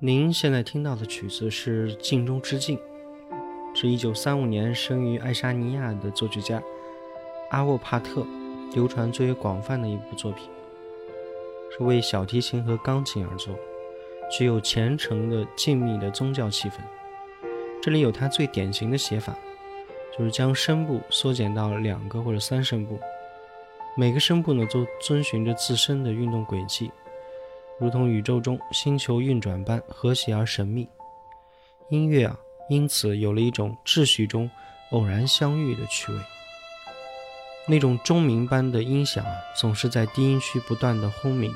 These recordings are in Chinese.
您现在听到的曲子是《镜中之镜》，是一九三五年生于爱沙尼亚的作曲家阿沃帕特流传最为广泛的一部作品，是为小提琴和钢琴而作，具有虔诚的静谧的宗教气氛。这里有他最典型的写法，就是将声部缩减到两个或者三声部，每个声部呢都遵循着自身的运动轨迹。如同宇宙中星球运转般和谐而神秘，音乐啊，因此有了一种秩序中偶然相遇的趣味。那种钟鸣般的音响啊，总是在低音区不断的轰鸣，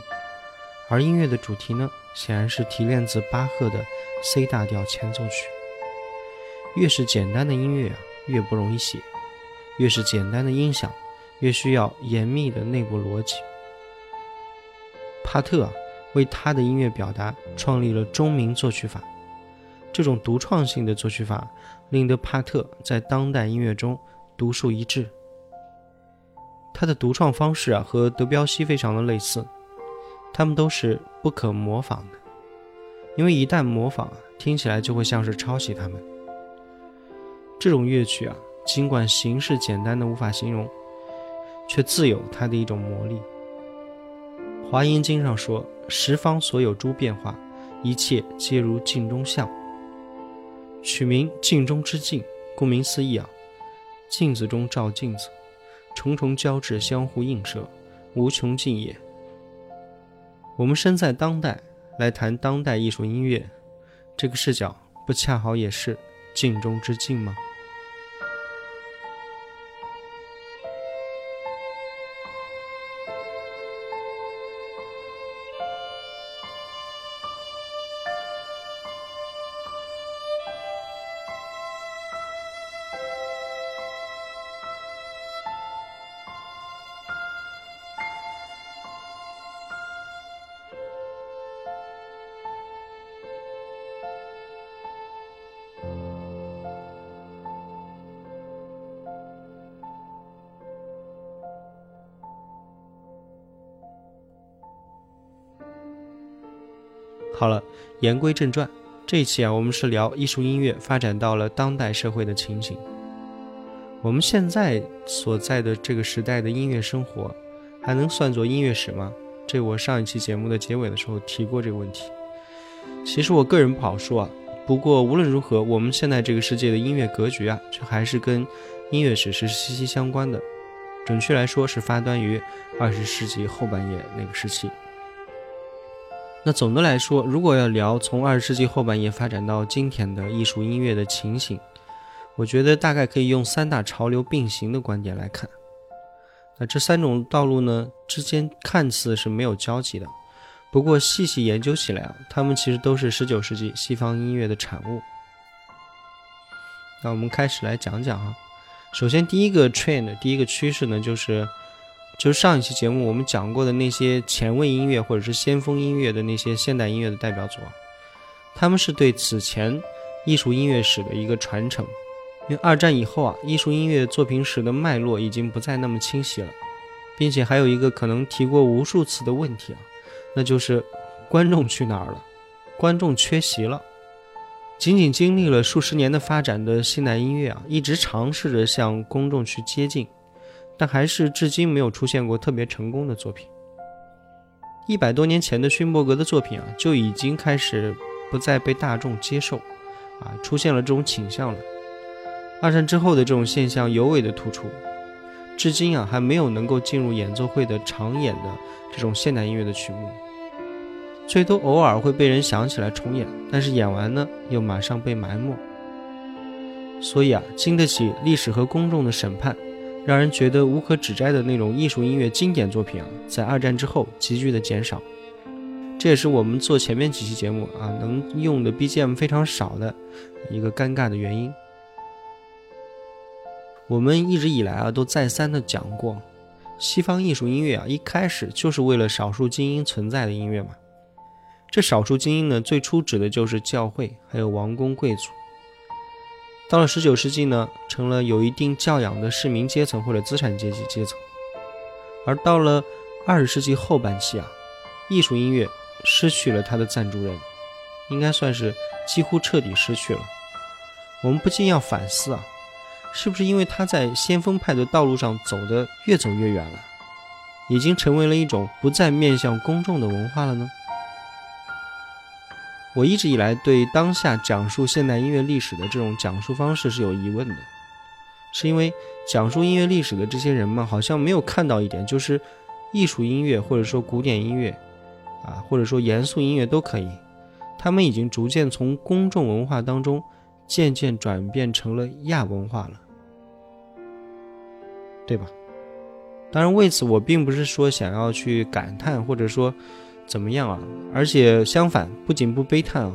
而音乐的主题呢，显然是提炼自巴赫的 C 大调前奏曲。越是简单的音乐啊，越不容易写；越是简单的音响，越需要严密的内部逻辑。帕特啊。为他的音乐表达创立了钟鸣作曲法，这种独创性的作曲法令得帕特在当代音乐中独树一帜。他的独创方式啊，和德彪西非常的类似，他们都是不可模仿的，因为一旦模仿啊，听起来就会像是抄袭他们。这种乐曲啊，尽管形式简单的无法形容，却自有它的一种魔力。华严经上说：“十方所有诸变化，一切皆如镜中像。”取名“镜中之镜”，顾名思义啊，镜子中照镜子，重重交织，相互映射，无穷尽也。我们身在当代，来谈当代艺术音乐，这个视角不恰好也是镜中之镜吗？好了，言归正传，这一期啊，我们是聊艺术音乐发展到了当代社会的情形。我们现在所在的这个时代的音乐生活，还能算作音乐史吗？这我上一期节目的结尾的时候提过这个问题。其实我个人不好说啊。不过无论如何，我们现在这个世界的音乐格局啊，却还是跟音乐史是息息相关的。准确来说，是发端于二十世纪后半叶那个时期。那总的来说，如果要聊从二十世纪后半叶发展到今天的艺术音乐的情形，我觉得大概可以用三大潮流并行的观点来看。那这三种道路呢之间看似是没有交集的。不过细细研究起来啊，它们其实都是十九世纪西方音乐的产物。那我们开始来讲讲啊。首先，第一个 trend，第一个趋势呢，就是就是上一期节目我们讲过的那些前卫音乐或者是先锋音乐的那些现代音乐的代表作，他们是对此前艺术音乐史的一个传承。因为二战以后啊，艺术音乐作品史的脉络已经不再那么清晰了，并且还有一个可能提过无数次的问题啊。那就是观众去哪儿了？观众缺席了。仅仅经历了数十年的发展的现代音乐啊，一直尝试着向公众去接近，但还是至今没有出现过特别成功的作品。一百多年前的勋伯格的作品啊，就已经开始不再被大众接受，啊，出现了这种倾向了。二战之后的这种现象尤为的突出。至今啊，还没有能够进入演奏会的常演的这种现代音乐的曲目，最多偶尔会被人想起来重演，但是演完呢，又马上被埋没。所以啊，经得起历史和公众的审判，让人觉得无可指摘的那种艺术音乐经典作品啊，在二战之后急剧的减少。这也是我们做前面几期节目啊，能用的 BGM 非常少的一个尴尬的原因。我们一直以来啊，都再三的讲过，西方艺术音乐啊，一开始就是为了少数精英存在的音乐嘛。这少数精英呢，最初指的就是教会，还有王公贵族。到了十九世纪呢，成了有一定教养的市民阶层或者资产阶级阶层。而到了二十世纪后半期啊，艺术音乐失去了它的赞助人，应该算是几乎彻底失去了。我们不禁要反思啊。是不是因为他在先锋派的道路上走得越走越远了，已经成为了一种不再面向公众的文化了呢？我一直以来对当下讲述现代音乐历史的这种讲述方式是有疑问的，是因为讲述音乐历史的这些人们好像没有看到一点，就是艺术音乐或者说古典音乐，啊或者说严肃音乐都可以，他们已经逐渐从公众文化当中。渐渐转变成了亚文化了，对吧？当然，为此我并不是说想要去感叹或者说怎么样啊，而且相反，不仅不悲叹啊，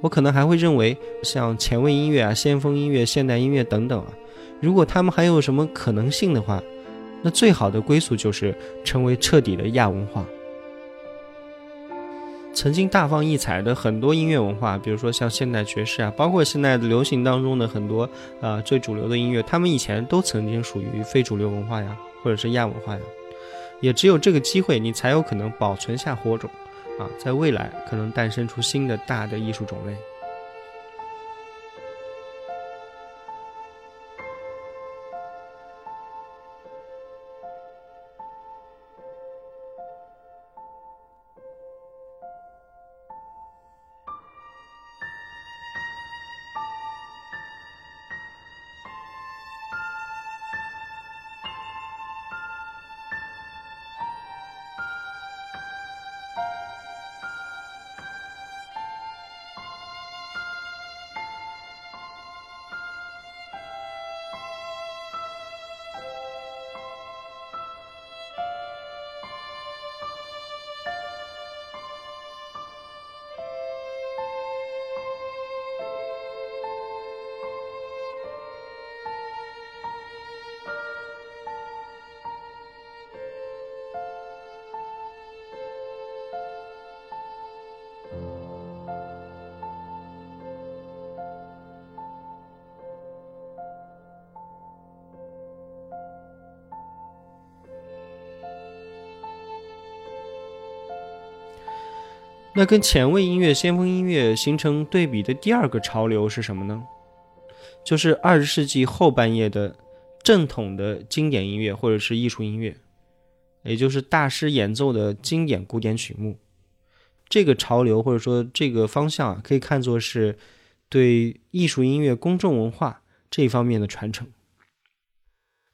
我可能还会认为，像前卫音乐啊、先锋音乐、现代音乐等等啊，如果他们还有什么可能性的话，那最好的归宿就是成为彻底的亚文化。曾经大放异彩的很多音乐文化，比如说像现代爵士啊，包括现在的流行当中的很多啊最主流的音乐，他们以前都曾经属于非主流文化呀，或者是亚文化呀。也只有这个机会，你才有可能保存下火种，啊，在未来可能诞生出新的大的艺术种类。那跟前卫音乐、先锋音乐形成对比的第二个潮流是什么呢？就是二十世纪后半叶的正统的经典音乐或者是艺术音乐，也就是大师演奏的经典古典曲目。这个潮流或者说这个方向啊，可以看作是对艺术音乐公众文化这一方面的传承。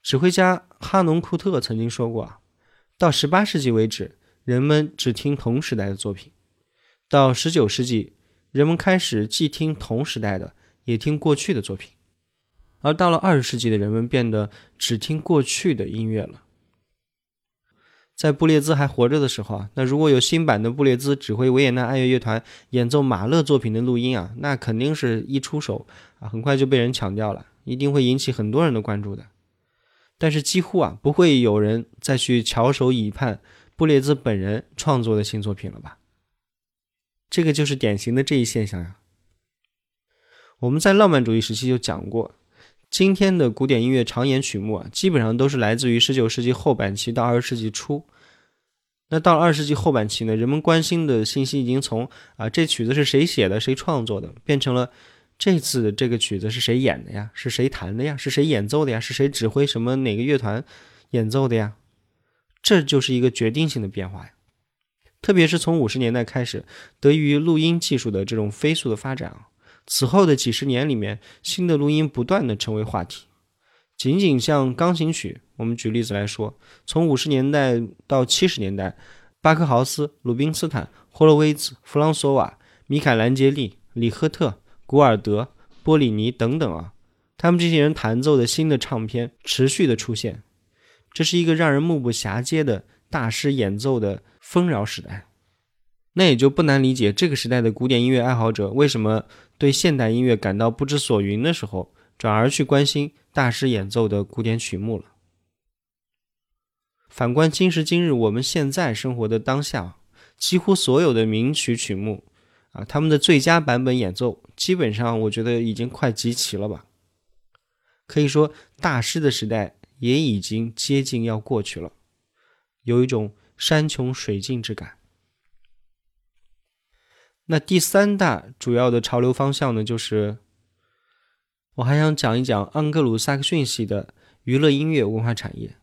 指挥家哈农库特曾经说过啊，到十八世纪为止，人们只听同时代的作品。到十九世纪，人们开始既听同时代的，也听过去的作品；而到了二十世纪的人们变得只听过去的音乐了。在布列兹还活着的时候啊，那如果有新版的布列兹指挥维也纳爱乐乐团演奏马勒作品的录音啊，那肯定是一出手啊，很快就被人抢掉了，一定会引起很多人的关注的。但是几乎啊，不会有人再去翘首以盼布列兹本人创作的新作品了吧？这个就是典型的这一现象呀。我们在浪漫主义时期就讲过，今天的古典音乐常演曲目啊，基本上都是来自于十九世纪后半期到二十世纪初。那到了二十世纪后半期呢，人们关心的信息已经从啊这曲子是谁写的、谁创作的，变成了这次这个曲子是谁演的呀？是谁弹的呀？是谁演奏的呀？是谁指挥什么哪个乐团演奏的呀？这就是一个决定性的变化呀。特别是从五十年代开始，得益于录音技术的这种飞速的发展啊，此后的几十年里面，新的录音不断的成为话题。仅仅像钢琴曲，我们举例子来说，从五十年代到七十年代，巴克豪斯、鲁宾斯坦、霍洛威兹、弗朗索瓦、米凯兰杰利、里赫特、古尔德、波里尼等等啊，他们这些人弹奏的新的唱片持续的出现，这是一个让人目不暇接的大师演奏的。丰饶时代，那也就不难理解这个时代的古典音乐爱好者为什么对现代音乐感到不知所云的时候，转而去关心大师演奏的古典曲目了。反观今时今日，我们现在生活的当下，几乎所有的名曲曲目啊，他们的最佳版本演奏，基本上我觉得已经快集齐了吧。可以说，大师的时代也已经接近要过去了，有一种。山穷水尽之感。那第三大主要的潮流方向呢，就是我还想讲一讲盎格鲁撒克逊系的娱乐音乐文化产业，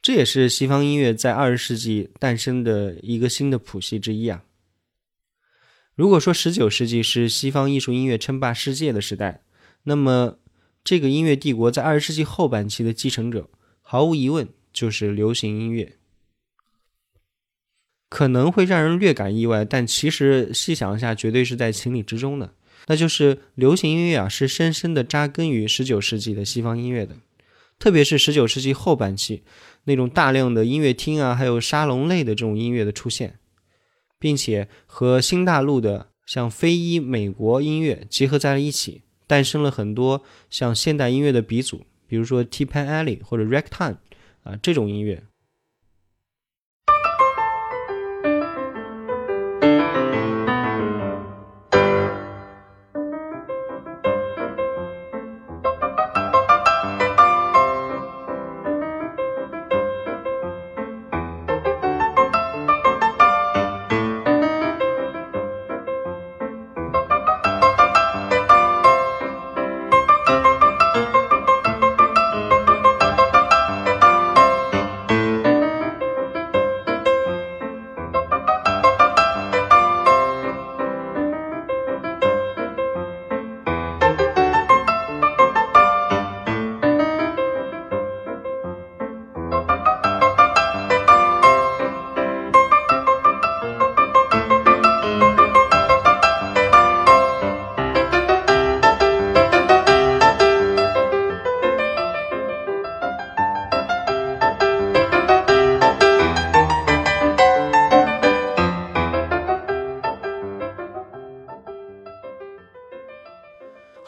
这也是西方音乐在二十世纪诞生的一个新的谱系之一啊。如果说十九世纪是西方艺术音乐称霸世界的时代，那么这个音乐帝国在二十世纪后半期的继承者，毫无疑问就是流行音乐。可能会让人略感意外，但其实细想一下，绝对是在情理之中的。那就是流行音乐啊，是深深的扎根于十九世纪的西方音乐的，特别是十九世纪后半期那种大量的音乐厅啊，还有沙龙类的这种音乐的出现，并且和新大陆的像非裔美国音乐结合在了一起，诞生了很多像现代音乐的鼻祖，比如说 T-Pan Alley 或者 Ragtime 啊这种音乐。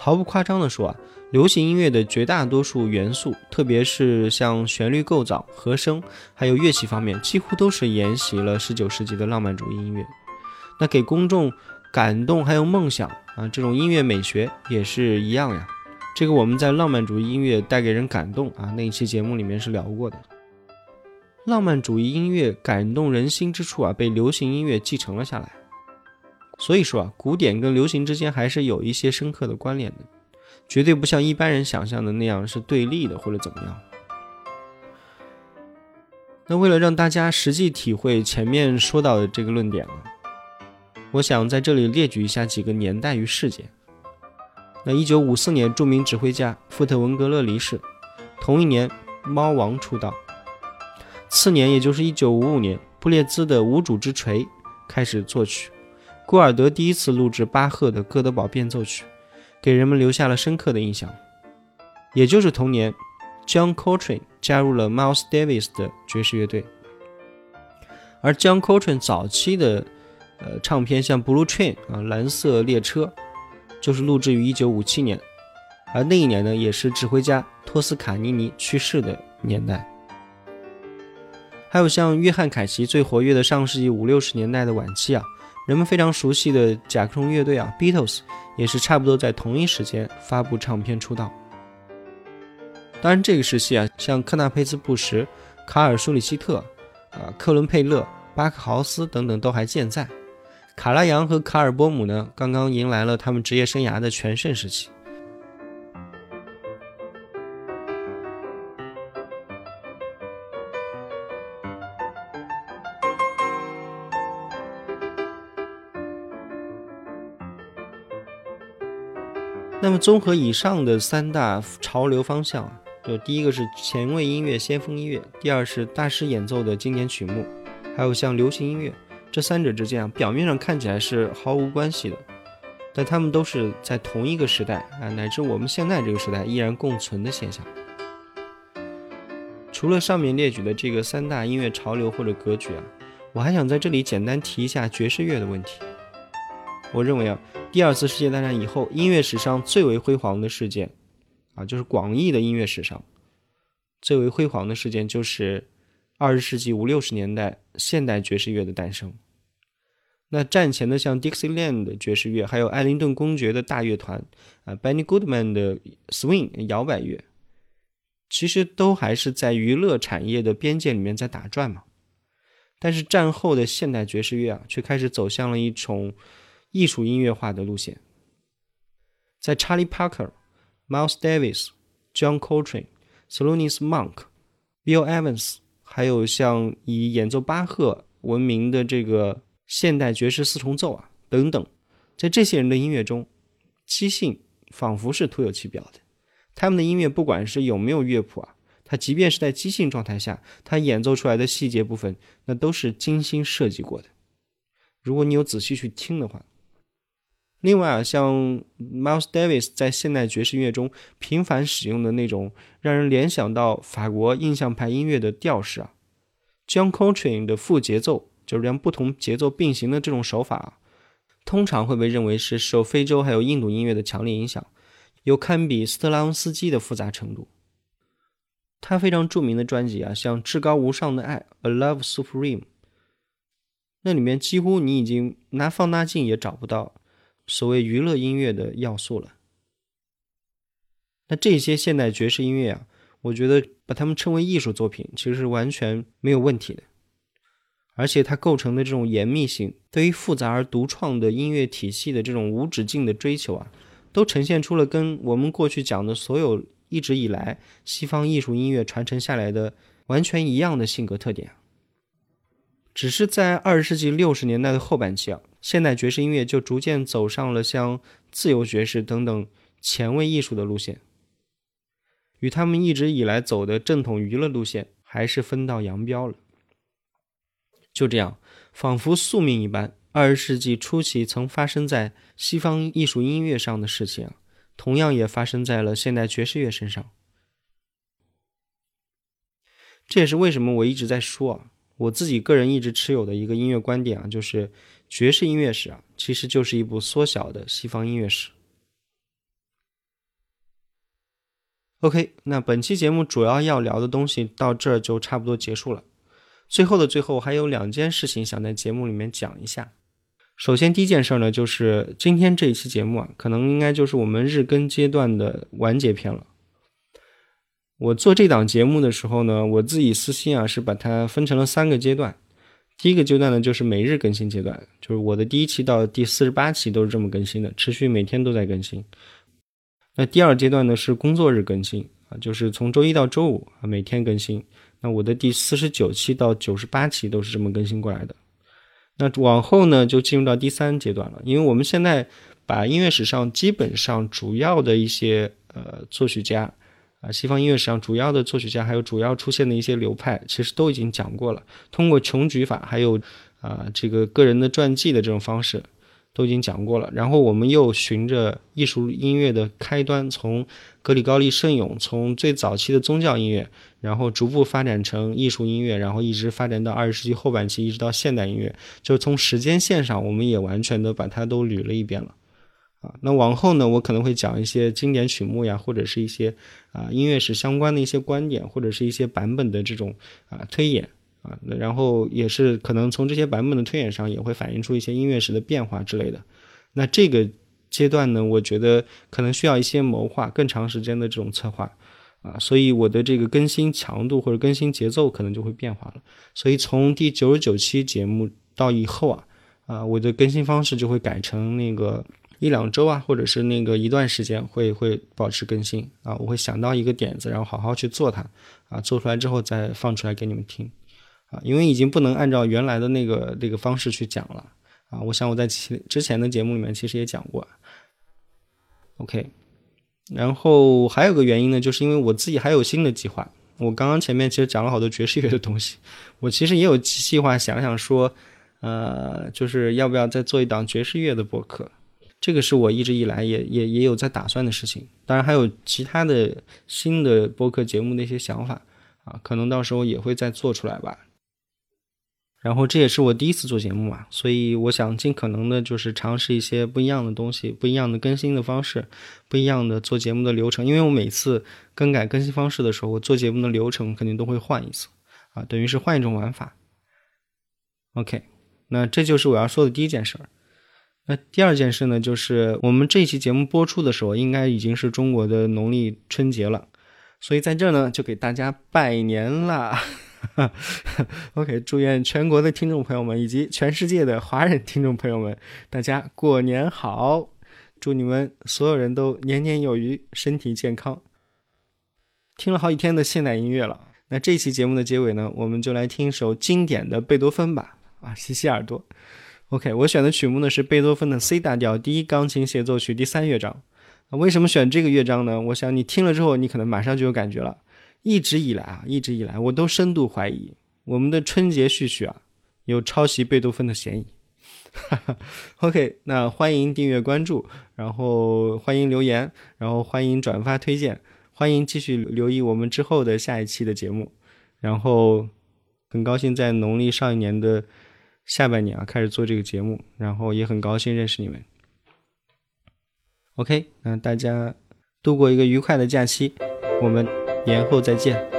毫不夸张地说啊，流行音乐的绝大多数元素，特别是像旋律构造、和声，还有乐器方面，几乎都是沿袭了19世纪的浪漫主义音乐。那给公众感动还有梦想啊，这种音乐美学也是一样呀。这个我们在浪漫主义音乐带给人感动啊那一期节目里面是聊过的。浪漫主义音乐感动人心之处啊，被流行音乐继承了下来。所以说啊，古典跟流行之间还是有一些深刻的关联的，绝对不像一般人想象的那样是对立的或者怎么样。那为了让大家实际体会前面说到的这个论点啊，我想在这里列举一下几个年代与事件。那一九五四年，著名指挥家富特文格勒离世，同一年，猫王出道。次年，也就是一九五五年，布列兹的《无主之锤》开始作曲，古尔德第一次录制巴赫的《哥德堡变奏曲》，给人们留下了深刻的印象。也就是同年，John Coltrane 加入了 Miles Davis 的爵士乐队，而 John Coltrane 早期的呃唱片像《Blue Train》啊，《蓝色列车》。就是录制于一九五七年，而那一年呢，也是指挥家托斯卡尼尼去世的年代。还有像约翰凯奇最活跃的上世纪五六十年代的晚期啊，人们非常熟悉的甲壳虫乐队啊，Beatles 也是差不多在同一时间发布唱片出道。当然，这个时期啊，像科纳佩兹布什、卡尔舒里希特、啊克伦佩勒、巴克豪斯等等都还健在。卡拉扬和卡尔波姆呢，刚刚迎来了他们职业生涯的全盛时期。那么，综合以上的三大潮流方向，就第一个是前卫音乐、先锋音乐，第二是大师演奏的经典曲目，还有像流行音乐。这三者之间啊，表面上看起来是毫无关系的，但他们都是在同一个时代啊，乃至我们现在这个时代依然共存的现象。除了上面列举的这个三大音乐潮流或者格局啊，我还想在这里简单提一下爵士乐的问题。我认为啊，第二次世界大战以后，音乐史上最为辉煌的事件啊，就是广义的音乐史上最为辉煌的事件，就是二十世纪五六十年代现代爵士乐的诞生。那战前的像 Dixieland 爵士乐，还有艾灵顿公爵的大乐团，啊，Benny Goodman 的 Swing 摇摆乐，其实都还是在娱乐产业的边界里面在打转嘛。但是战后的现代爵士乐啊，却开始走向了一种艺术音乐化的路线。在 Charlie Parker、Miles Davis、John Coltrane、s l o n i s Monk、Bill Evans，还有像以演奏巴赫闻名的这个。现代爵士四重奏啊，等等，在这些人的音乐中，即兴仿佛是徒有其表的。他们的音乐不管是有没有乐谱啊，他即便是在即兴状态下，他演奏出来的细节部分，那都是精心设计过的。如果你有仔细去听的话，另外啊，像 Miles Davis 在现代爵士音乐中频繁使用的那种让人联想到法国印象派音乐的调式啊，John Coltrane 的副节奏。就是让不同节奏并行的这种手法，啊通常会被认为是受非洲还有印度音乐的强烈影响，有堪比斯特拉文斯基的复杂程度。他非常著名的专辑啊，像《至高无上的爱》（A Love Supreme），那里面几乎你已经拿放大镜也找不到所谓娱乐音乐的要素了。那这些现代爵士音乐啊，我觉得把它们称为艺术作品，其实是完全没有问题的。而且它构成的这种严密性，对于复杂而独创的音乐体系的这种无止境的追求啊，都呈现出了跟我们过去讲的所有一直以来西方艺术音乐传承下来的完全一样的性格特点。只是在二十世纪六十年代的后半期啊，现代爵士音乐就逐渐走上了像自由爵士等等前卫艺术的路线，与他们一直以来走的正统娱乐路线还是分道扬镳了。就这样，仿佛宿命一般，二十世纪初期曾发生在西方艺术音乐上的事情，同样也发生在了现代爵士乐身上。这也是为什么我一直在说啊，我自己个人一直持有的一个音乐观点啊，就是爵士音乐史啊，其实就是一部缩小的西方音乐史。OK，那本期节目主要要聊的东西到这儿就差不多结束了。最后的最后，还有两件事情想在节目里面讲一下。首先，第一件事呢，就是今天这一期节目啊，可能应该就是我们日更阶段的完结篇了。我做这档节目的时候呢，我自己私心啊，是把它分成了三个阶段。第一个阶段呢，就是每日更新阶段，就是我的第一期到第四十八期都是这么更新的，持续每天都在更新。那第二阶段呢是工作日更新啊，就是从周一到周五啊每天更新。那我的第四十九期到九十八期都是这么更新过来的。那往后呢就进入到第三阶段了，因为我们现在把音乐史上基本上主要的一些呃作曲家啊，西方音乐史上主要的作曲家还有主要出现的一些流派，其实都已经讲过了。通过穷举法还有啊这个个人的传记的这种方式。都已经讲过了，然后我们又循着艺术音乐的开端，从格里高利圣咏，从最早期的宗教音乐，然后逐步发展成艺术音乐，然后一直发展到二十世纪后半期，一直到现代音乐，就从时间线上，我们也完全的把它都捋了一遍了。啊，那往后呢，我可能会讲一些经典曲目呀，或者是一些啊音乐史相关的一些观点，或者是一些版本的这种啊推演。啊，那然后也是可能从这些版本的推演上，也会反映出一些音乐史的变化之类的。那这个阶段呢，我觉得可能需要一些谋划，更长时间的这种策划啊，所以我的这个更新强度或者更新节奏可能就会变化了。所以从第九十九期节目到以后啊，啊，我的更新方式就会改成那个一两周啊，或者是那个一段时间会会保持更新啊，我会想到一个点子，然后好好去做它啊，做出来之后再放出来给你们听。啊，因为已经不能按照原来的那个那个方式去讲了啊！我想我在其之前的节目里面其实也讲过。OK，然后还有个原因呢，就是因为我自己还有新的计划。我刚刚前面其实讲了好多爵士乐的东西，我其实也有计划想想说，呃，就是要不要再做一档爵士乐的播客？这个是我一直以来也也也有在打算的事情。当然还有其他的新的播客节目的一些想法啊，可能到时候也会再做出来吧。然后这也是我第一次做节目嘛，所以我想尽可能的就是尝试一些不一样的东西，不一样的更新的方式，不一样的做节目的流程。因为我每次更改更新方式的时候，我做节目的流程肯定都会换一次，啊，等于是换一种玩法。OK，那这就是我要说的第一件事儿。那第二件事呢，就是我们这期节目播出的时候，应该已经是中国的农历春节了，所以在这儿呢，就给大家拜年啦。OK，祝愿全国的听众朋友们以及全世界的华人听众朋友们，大家过年好！祝你们所有人都年年有余，身体健康。听了好几天的现代音乐了，那这期节目的结尾呢，我们就来听一首经典的贝多芬吧。啊，洗洗耳朵。OK，我选的曲目呢是贝多芬的 C 大调第一钢琴协奏曲第三乐章。为什么选这个乐章呢？我想你听了之后，你可能马上就有感觉了。一直以来啊，一直以来，我都深度怀疑我们的春节序曲啊有抄袭贝多芬的嫌疑。OK，那欢迎订阅关注，然后欢迎留言，然后欢迎转发推荐，欢迎继续留意我们之后的下一期的节目。然后很高兴在农历上一年的下半年啊开始做这个节目，然后也很高兴认识你们。OK，那大家度过一个愉快的假期，我们。年后再见。